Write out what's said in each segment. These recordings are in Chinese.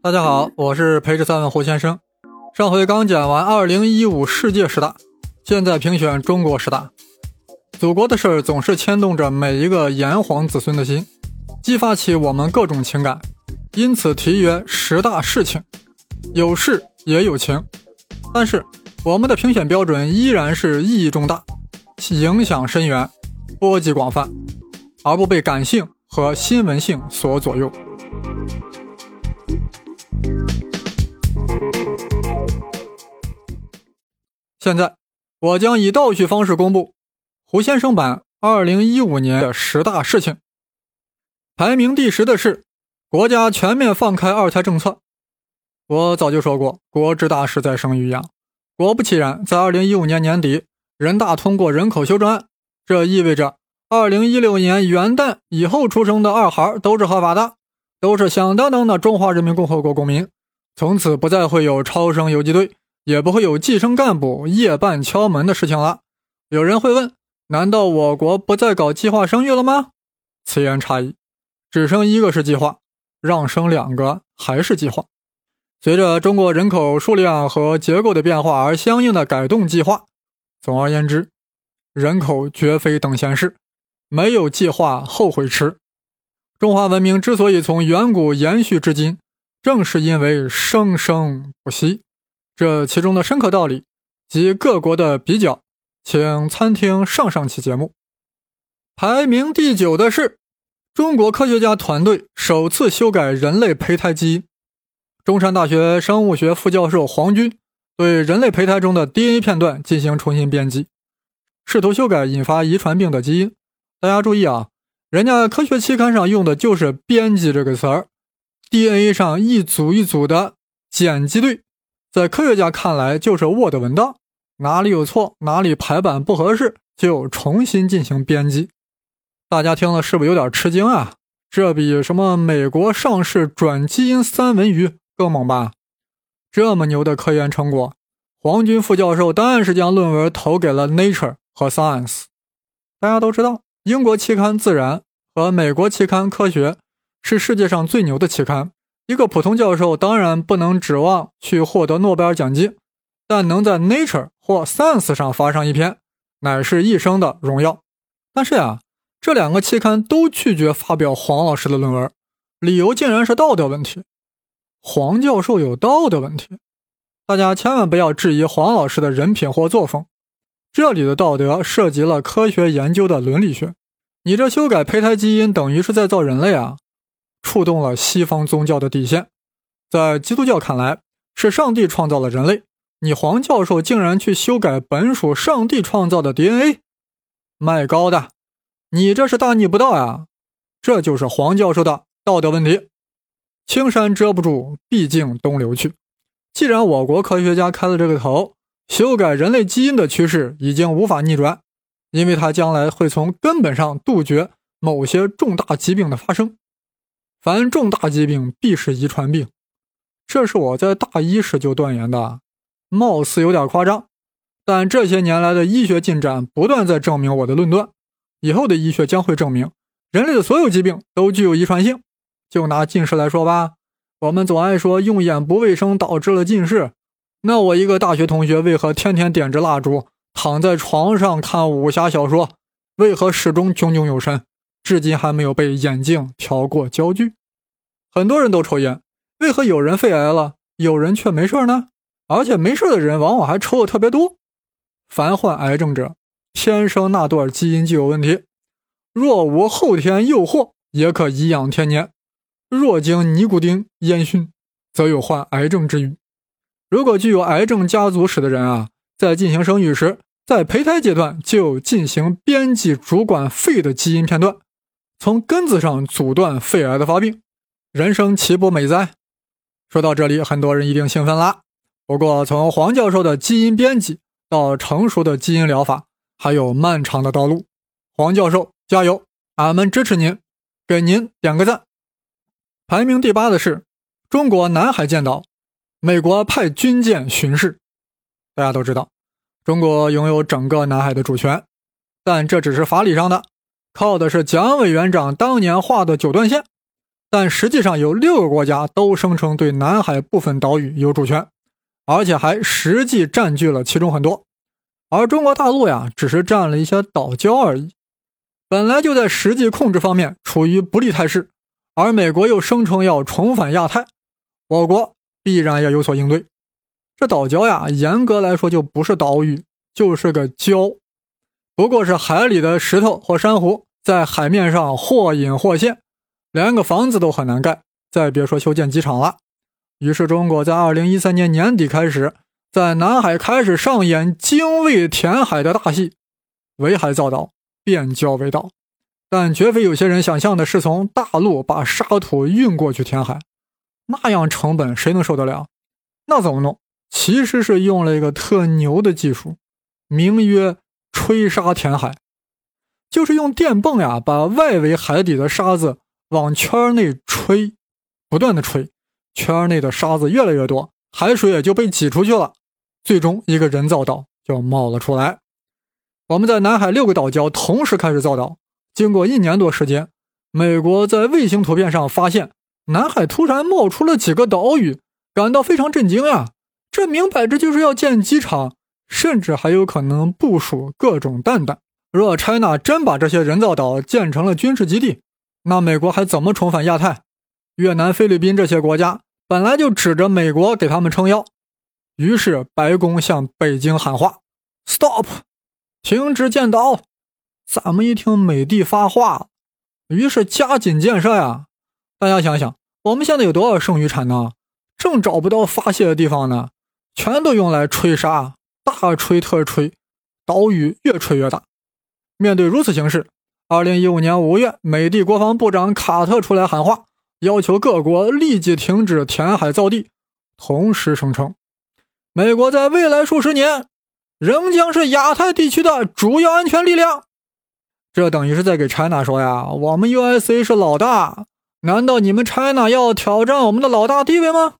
大家好，我是陪着三问胡先生。上回刚讲完二零一五世界十大，现在评选中国十大。祖国的事儿总是牵动着每一个炎黄子孙的心，激发起我们各种情感，因此题曰十大事情。有事也有情，但是我们的评选标准依然是意义重大、影响深远、波及广泛，而不被感性和新闻性所左右。现在，我将以倒叙方式公布胡先生版二零一五年的十大事情。排名第十的是国家全面放开二胎政策。我早就说过，国之大事在生育养。果不其然，在二零一五年年底，人大通过人口修正案，这意味着二零一六年元旦以后出生的二孩都是合法的，都是响当当的中华人民共和国公民，从此不再会有超生游击队。也不会有计生干部夜半敲门的事情了。有人会问：难道我国不再搞计划生育了吗？此言差矣，只生一个是计划，让生两个还是计划。随着中国人口数量和结构的变化而相应的改动计划。总而言之，人口绝非等闲事，没有计划后悔迟。中华文明之所以从远古延续至今，正是因为生生不息。这其中的深刻道理及各国的比较，请参听上上期节目。排名第九的是中国科学家团队首次修改人类胚胎基因。中山大学生物学副教授黄军对人类胚胎中的 DNA 片段进行重新编辑，试图修改引发遗传病的基因。大家注意啊，人家科学期刊上用的就是“编辑”这个词儿，DNA 上一组一组的碱基对。在科学家看来，就是 Word 文档，哪里有错，哪里排版不合适，就重新进行编辑。大家听了是不是有点吃惊啊？这比什么美国上市转基因三文鱼更猛吧？这么牛的科研成果，黄军副教授当然是将论文投给了 Nature 和 Science。大家都知道，英国期刊《自然》和美国期刊《科学》是世界上最牛的期刊。一个普通教授当然不能指望去获得诺贝尔奖金，但能在 Nature 或 Science 上发上一篇，乃是一生的荣耀。但是呀，这两个期刊都拒绝发表黄老师的论文，理由竟然是道德问题。黄教授有道德问题，大家千万不要质疑黄老师的人品或作风。这里的道德涉及了科学研究的伦理学。你这修改胚胎基因，等于是在造人类啊！触动了西方宗教的底线，在基督教看来，是上帝创造了人类。你黄教授竟然去修改本属上帝创造的 DNA，卖高的，你这是大逆不道呀！这就是黄教授的道德问题。青山遮不住，毕竟东流去。既然我国科学家开了这个头，修改人类基因的趋势已经无法逆转，因为它将来会从根本上杜绝某些重大疾病的发生。凡重大疾病必是遗传病，这是我在大一时就断言的，貌似有点夸张，但这些年来的医学进展不断在证明我的论断。以后的医学将会证明，人类的所有疾病都具有遗传性。就拿近视来说吧，我们总爱说用眼不卫生导致了近视，那我一个大学同学为何天天点着蜡烛躺在床上看武侠小说？为何始终炯炯有神？至今还没有被眼镜调过焦距。很多人都抽烟，为何有人肺癌了，有人却没事呢？而且没事的人往往还抽的特别多。凡患癌症者，天生那段基因就有问题。若无后天诱惑，也可颐养天年；若经尼古丁烟熏，则有患癌症之虞。如果具有癌症家族史的人啊，在进行生育时，在胚胎阶段就进行编辑主管肺的基因片段。从根子上阻断肺癌的发病，人生岂不美哉？说到这里，很多人一定兴奋啦。不过，从黄教授的基因编辑到成熟的基因疗法，还有漫长的道路。黄教授加油，俺们支持您，给您点个赞。排名第八的是中国南海建岛，美国派军舰巡视。大家都知道，中国拥有整个南海的主权，但这只是法理上的。靠的是蒋委员长当年画的九段线，但实际上有六个国家都声称对南海部分岛屿有主权，而且还实际占据了其中很多。而中国大陆呀，只是占了一些岛礁而已，本来就在实际控制方面处于不利态势。而美国又声称要重返亚太，我国必然要有所应对。这岛礁呀，严格来说就不是岛屿，就是个礁，不过是海里的石头或珊瑚在海面上或隐或现，连个房子都很难盖，再别说修建机场了。于是，中国在二零一三年年底开始。在南海开始上演精卫填海的大戏，围海造岛，变礁为岛，但绝非有些人想象的是从大陆把沙土运过去填海，那样成本谁能受得了？那怎么弄？其实是用了一个特牛的技术，名曰吹沙填海，就是用电泵呀，把外围海底的沙子往圈内吹，不断的吹，圈内的沙子越来越多，海水也就被挤出去了。最终，一个人造岛就冒了出来。我们在南海六个岛礁同时开始造岛。经过一年多时间，美国在卫星图片上发现南海突然冒出了几个岛屿，感到非常震惊呀！这明摆着就是要建机场，甚至还有可能部署各种弹弹。若 China 真把这些人造岛建成了军事基地，那美国还怎么重返亚太？越南、菲律宾这些国家本来就指着美国给他们撑腰。于是，白宫向北京喊话：“Stop，停止建岛。”咱们一听，美帝发话，于是加紧建设呀。大家想想，我们现在有多少剩余产能，正找不到发泄的地方呢？全都用来吹沙，大吹特吹，岛屿越吹越大。面对如此形势，二零一五年五月，美帝国防部长卡特出来喊话，要求各国立即停止填海造地，同时声称。美国在未来数十年仍将是亚太地区的主要安全力量，这等于是在给 China 说呀，我们 USA 是老大，难道你们 China 要挑战我们的老大地位吗？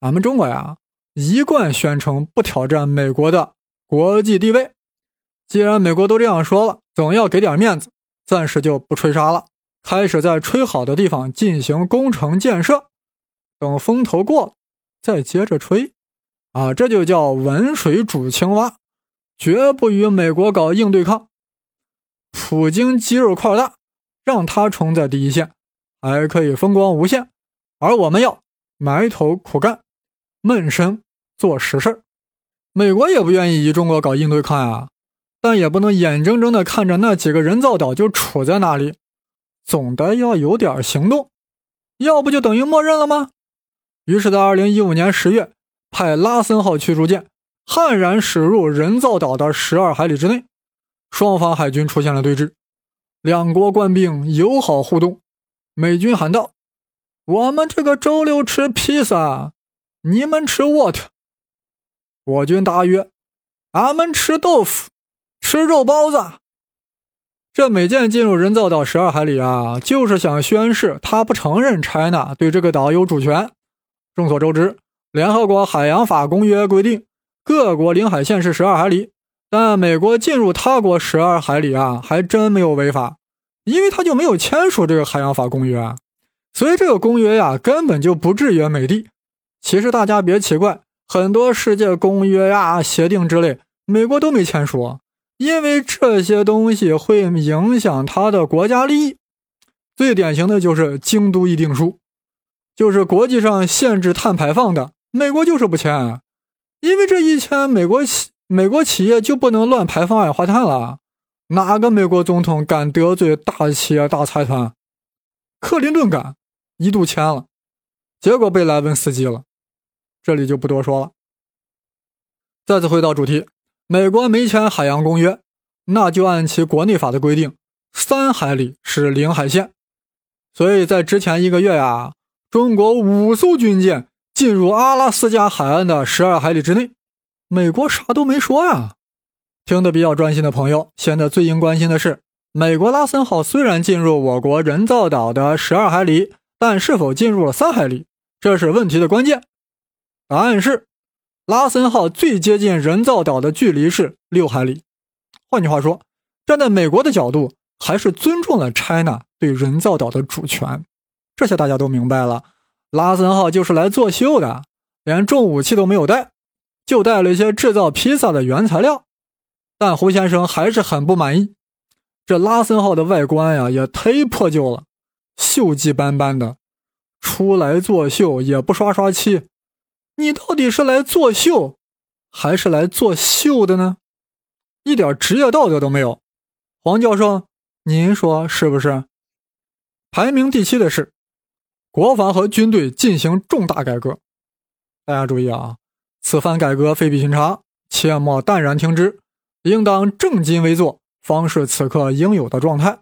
俺们中国呀，一贯宣称不挑战美国的国际地位。既然美国都这样说了，总要给点面子，暂时就不吹沙了，开始在吹好的地方进行工程建设，等风头过了再接着吹。啊，这就叫温水煮青蛙，绝不与美国搞硬对抗。普京肌肉块大，让他冲在第一线，还可以风光无限。而我们要埋头苦干，闷声做实事儿。美国也不愿意与中国搞硬对抗呀，但也不能眼睁睁的看着那几个人造岛就杵在那里，总得要有点行动，要不就等于默认了吗？于是，在二零一五年十月。派拉森号驱逐舰悍然驶入人造岛的十二海里之内，双方海军出现了对峙，两国官兵友好互动。美军喊道：“我们这个周六吃披萨，你们吃 what？” 我军答曰：“俺们吃豆腐，吃肉包子。”这美舰进入人造岛十二海里啊，就是想宣示他不承认 China 对这个岛有主权。众所周知。联合国海洋法公约规定，各国领海线是十二海里，但美国进入他国十二海里啊，还真没有违法，因为他就没有签署这个海洋法公约啊，所以这个公约呀，根本就不制约美帝。其实大家别奇怪，很多世界公约呀、协定之类，美国都没签署，因为这些东西会影响他的国家利益。最典型的就是京都议定书，就是国际上限制碳排放的。美国就是不签，因为这一签，美国企美国企业就不能乱排放二氧化碳了。哪个美国总统敢得罪大企业、大财团？克林顿敢，一度签了，结果被莱文斯基了。这里就不多说了。再次回到主题，美国没签海洋公约，那就按其国内法的规定，三海里是领海线。所以在之前一个月呀，中国五艘军舰。进入阿拉斯加海岸的十二海里之内，美国啥都没说呀。听得比较专心的朋友，现在最应关心的是，美国拉森号虽然进入我国人造岛的十二海里，但是否进入了三海里，这是问题的关键。答案是，拉森号最接近人造岛的距离是六海里。换句话说，站在美国的角度，还是尊重了 China 对人造岛的主权。这些大家都明白了。拉森号就是来作秀的，连重武器都没有带，就带了一些制造披萨的原材料。但胡先生还是很不满意，这拉森号的外观呀也忒破旧了，锈迹斑斑的，出来作秀也不刷刷漆。你到底是来作秀，还是来作秀的呢？一点职业道德都没有。黄教授，您说是不是？排名第七的是国防和军队进行重大改革。大家注意啊，此番改革非比寻常，切莫淡然听之。应当正襟危坐，方是此刻应有的状态。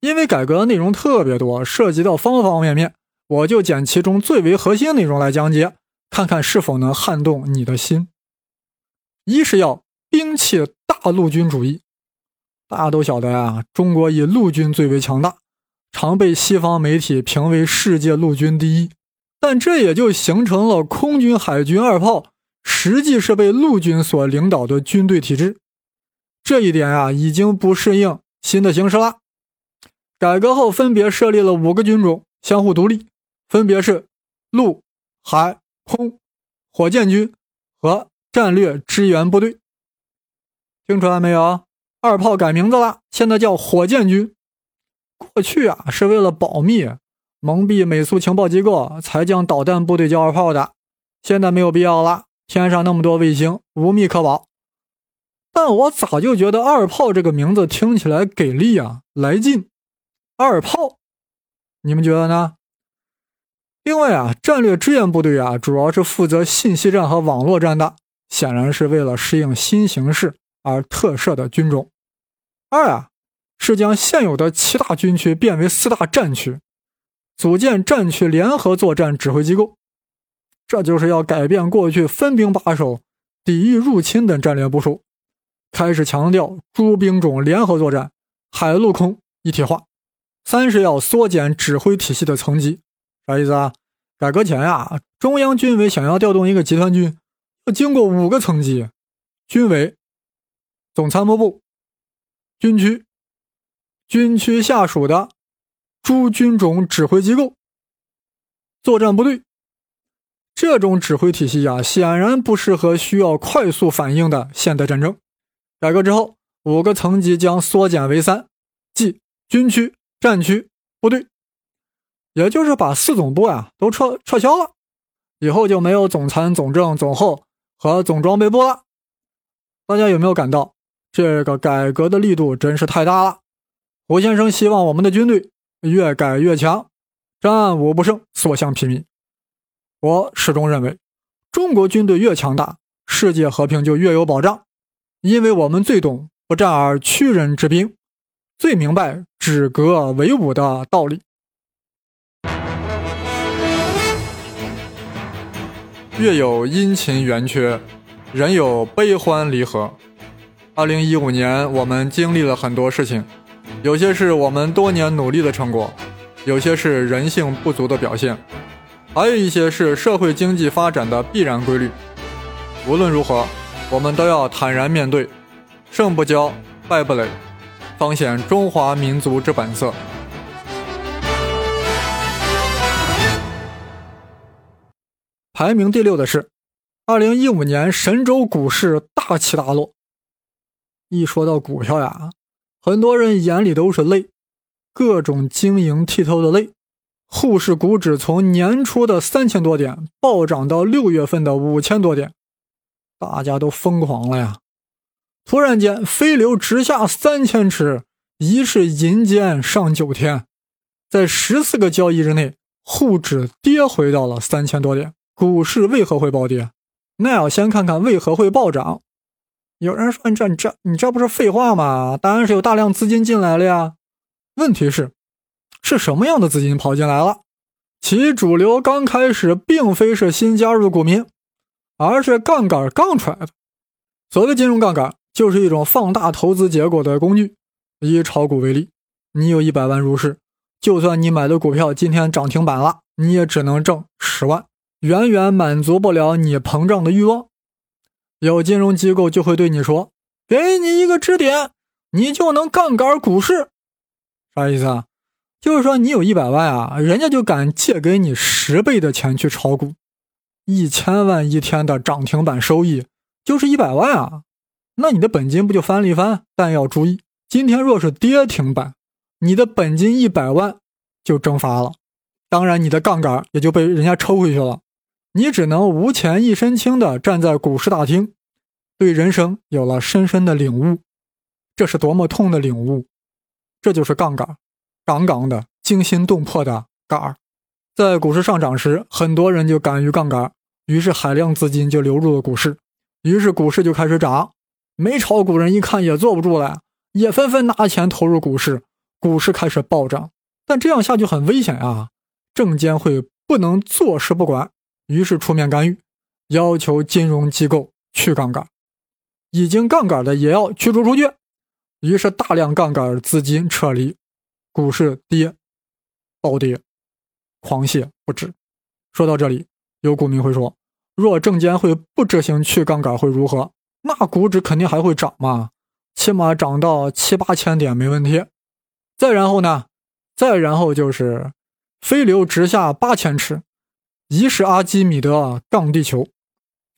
因为改革内容特别多，涉及到方方面面，我就捡其中最为核心内容来讲解，看看是否能撼动你的心。一是要摒弃大陆军主义。大家都晓得呀，中国以陆军最为强大，常被西方媒体评为世界陆军第一，但这也就形成了空军、海军二炮实际是被陆军所领导的军队体制。这一点啊，已经不适应新的形势了。改革后，分别设立了五个军种，相互独立，分别是陆、海、空、火箭军和战略支援部队。听出来没有？二炮改名字了，现在叫火箭军。过去啊，是为了保密、蒙蔽美苏情报机构，才将导弹部队叫二炮的。现在没有必要了，天上那么多卫星，无密可保。但我咋就觉得“二炮”这个名字听起来给力啊，来劲！二炮，你们觉得呢？另外啊，战略支援部队啊，主要是负责信息战和网络战的，显然是为了适应新形势而特设的军种。二啊，是将现有的七大军区变为四大战区，组建战区联合作战指挥机构，这就是要改变过去分兵把守、抵御入侵等战略部署。开始强调诸兵种联合作战，海陆空一体化。三是要缩减指挥体系的层级，啥意思啊？改革前呀，中央军委想要调动一个集团军，要经过五个层级：军委、总参谋部、军区、军区下属的诸军种指挥机构、作战部队。这种指挥体系呀，显然不适合需要快速反应的现代战争。改革之后，五个层级将缩减为三，即军区、战区、部队，也就是把四总部啊都撤撤销了，以后就没有总参、总政、总后和总装备部了。大家有没有感到这个改革的力度真是太大了？胡先生希望我们的军队越改越强，战无不胜，所向披靡。我始终认为，中国军队越强大，世界和平就越有保障。因为我们最懂不战而屈人之兵，最明白止戈为武的道理。月有阴晴圆缺，人有悲欢离合。二零一五年，我们经历了很多事情，有些是我们多年努力的成果，有些是人性不足的表现，还有一些是社会经济发展的必然规律。无论如何。我们都要坦然面对，胜不骄，败不馁，方显中华民族之本色。排名第六的是，二零一五年神州股市大起大落。一说到股票呀，很多人眼里都是泪，各种晶莹剔透的泪。沪市股指从年初的三千多点暴涨到六月份的五千多点。大家都疯狂了呀！突然间，飞流直下三千尺，疑是银尖上九天，在十四个交易日内，沪指跌回到了三千多点。股市为何会暴跌？那要先看看为何会暴涨。有人说：“你这、你这、你这不是废话吗？当然是有大量资金进来了呀。”问题是，是什么样的资金跑进来了？其主流刚开始并非是新加入股民。而是杠杆杠出来的。所谓金融杠杆，就是一种放大投资结果的工具。以炒股为例，你有一百万入市，就算你买的股票今天涨停板了，你也只能挣十万，远远满足不了你膨胀的欲望。有金融机构就会对你说：“给你一个支点，你就能杠杆股市。”啥意思啊？就是说你有一百万啊，人家就敢借给你十倍的钱去炒股，一千万一天的涨停板收益就是一百万啊，那你的本金不就翻了一番？但要注意，今天若是跌停板，你的本金一百万就蒸发了，当然你的杠杆也就被人家抽回去了，你只能无钱一身轻的站在股市大厅，对人生有了深深的领悟。这是多么痛的领悟！这就是杠杆，杠杠的、惊心动魄的杆儿。在股市上涨时，很多人就敢于杠杆，于是海量资金就流入了股市，于是股市就开始涨。没炒股人一看也坐不住了，也纷纷拿钱投入股市，股市开始暴涨。但这样下去很危险啊！证监会不能坐视不管，于是出面干预，要求金融机构去杠杆，已经杠杆的也要驱逐出去。于是大量杠杆资金撤离，股市跌，暴跌，狂泻不止。说到这里，有股民会说：若证监会不执行去杠杆会如何？那股指肯定还会涨嘛，起码涨到七八千点没问题。再然后呢？再然后就是飞流直下八千尺，疑是阿基米德啊杠地球。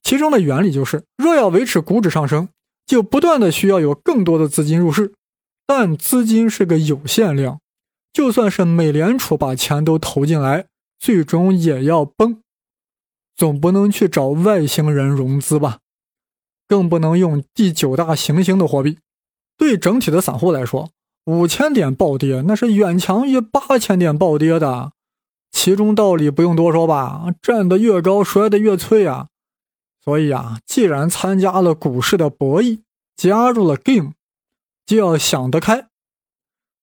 其中的原理就是：若要维持股指上升。就不断的需要有更多的资金入市，但资金是个有限量，就算是美联储把钱都投进来，最终也要崩，总不能去找外星人融资吧，更不能用第九大行星的货币。对整体的散户来说，五千点暴跌那是远强于八千点暴跌的，其中道理不用多说吧，站得越高摔得越脆啊。所以啊，既然参加了股市的博弈，加入了 game，就要想得开。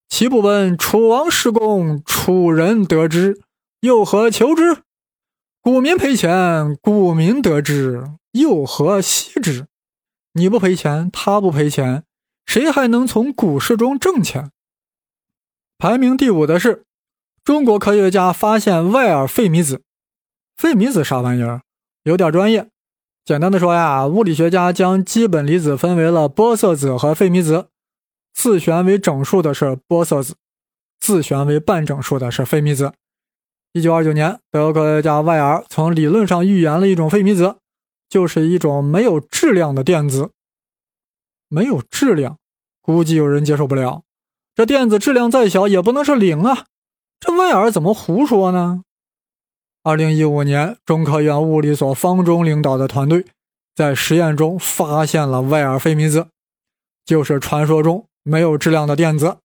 岂不闻楚王失公，楚人得之，又何求之？股民赔钱，股民得之，又何惜之？你不赔钱，他不赔钱，谁还能从股市中挣钱？排名第五的是中国科学家发现外尔费米子。费米子啥玩意儿？有点专业。简单的说呀，物理学家将基本粒子分为了玻色子和费米子，自旋为整数的是玻色子，自旋为半整数的是费米子。一九二九年，德国科学家外尔从理论上预言了一种费米子，就是一种没有质量的电子。没有质量，估计有人接受不了。这电子质量再小也不能是零啊！这威尔怎么胡说呢？二零一五年，中科院物理所方中领导的团队在实验中发现了威尔费米子，就是传说中没有质量的电子。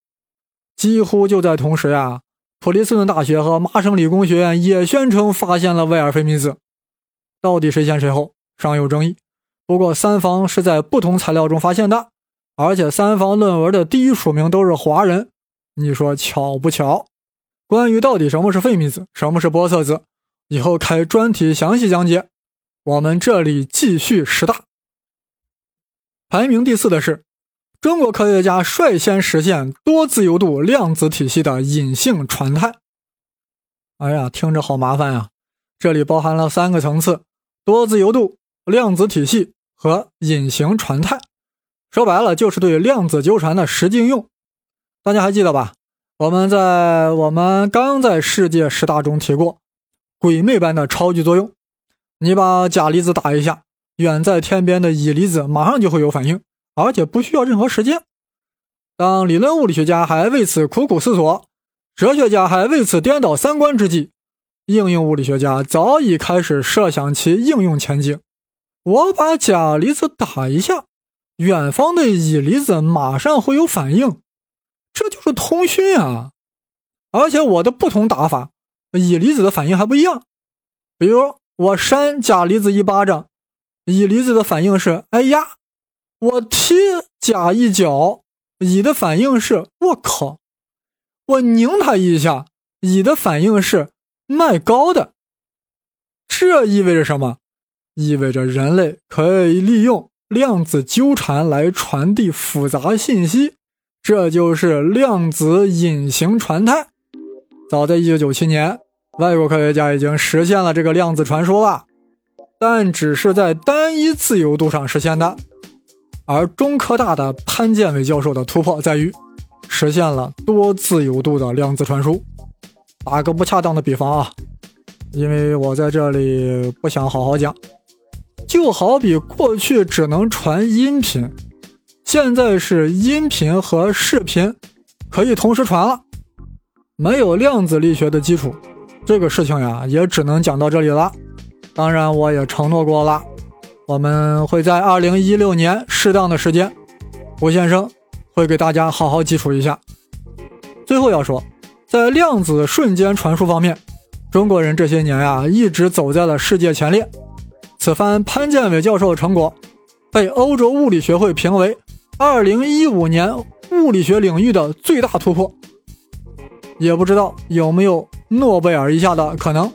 几乎就在同时呀，普林斯顿大学和麻省理工学院也宣称发现了威尔费米子。到底谁先谁后尚有争议。不过三方是在不同材料中发现的，而且三方论文的第一署名都是华人。你说巧不巧？关于到底什么是费米子，什么是玻色子？以后开专题详细讲解。我们这里继续十大，排名第四的是中国科学家率先实现多自由度量子体系的隐性传态。哎呀，听着好麻烦呀！这里包含了三个层次：多自由度、量子体系和隐形传态。说白了，就是对量子纠缠的实际应用。大家还记得吧？我们在我们刚在世界十大中提过。鬼魅般的超级作用，你把钾离子打一下，远在天边的乙离子马上就会有反应，而且不需要任何时间。当理论物理学家还为此苦苦思索，哲学家还为此颠倒三观之际，应用物理学家早已开始设想其应用前景。我把钾离子打一下，远方的乙离子马上会有反应，这就是通讯啊！而且我的不同打法。乙离子的反应还不一样，比如我扇甲离子一巴掌，乙离子的反应是“哎呀”；我踢甲一脚，乙的反应是“我靠”；我拧他一下，乙的反应是“卖高的”。这意味着什么？意味着人类可以利用量子纠缠来传递复杂信息，这就是量子隐形传态。早在1997年，外国科学家已经实现了这个量子传输了，但只是在单一自由度上实现的。而中科大的潘建伟教授的突破在于，实现了多自由度的量子传输。打个不恰当的比方啊，因为我在这里不想好好讲，就好比过去只能传音频，现在是音频和视频可以同时传了。没有量子力学的基础，这个事情呀也只能讲到这里了。当然，我也承诺过了，我们会在二零一六年适当的时间，吴先生会给大家好好基础一下。最后要说，在量子瞬间传输方面，中国人这些年呀一直走在了世界前列。此番潘建伟教授的成果，被欧洲物理学会评为二零一五年物理学领域的最大突破。也不知道有没有诺贝尔一下的可能。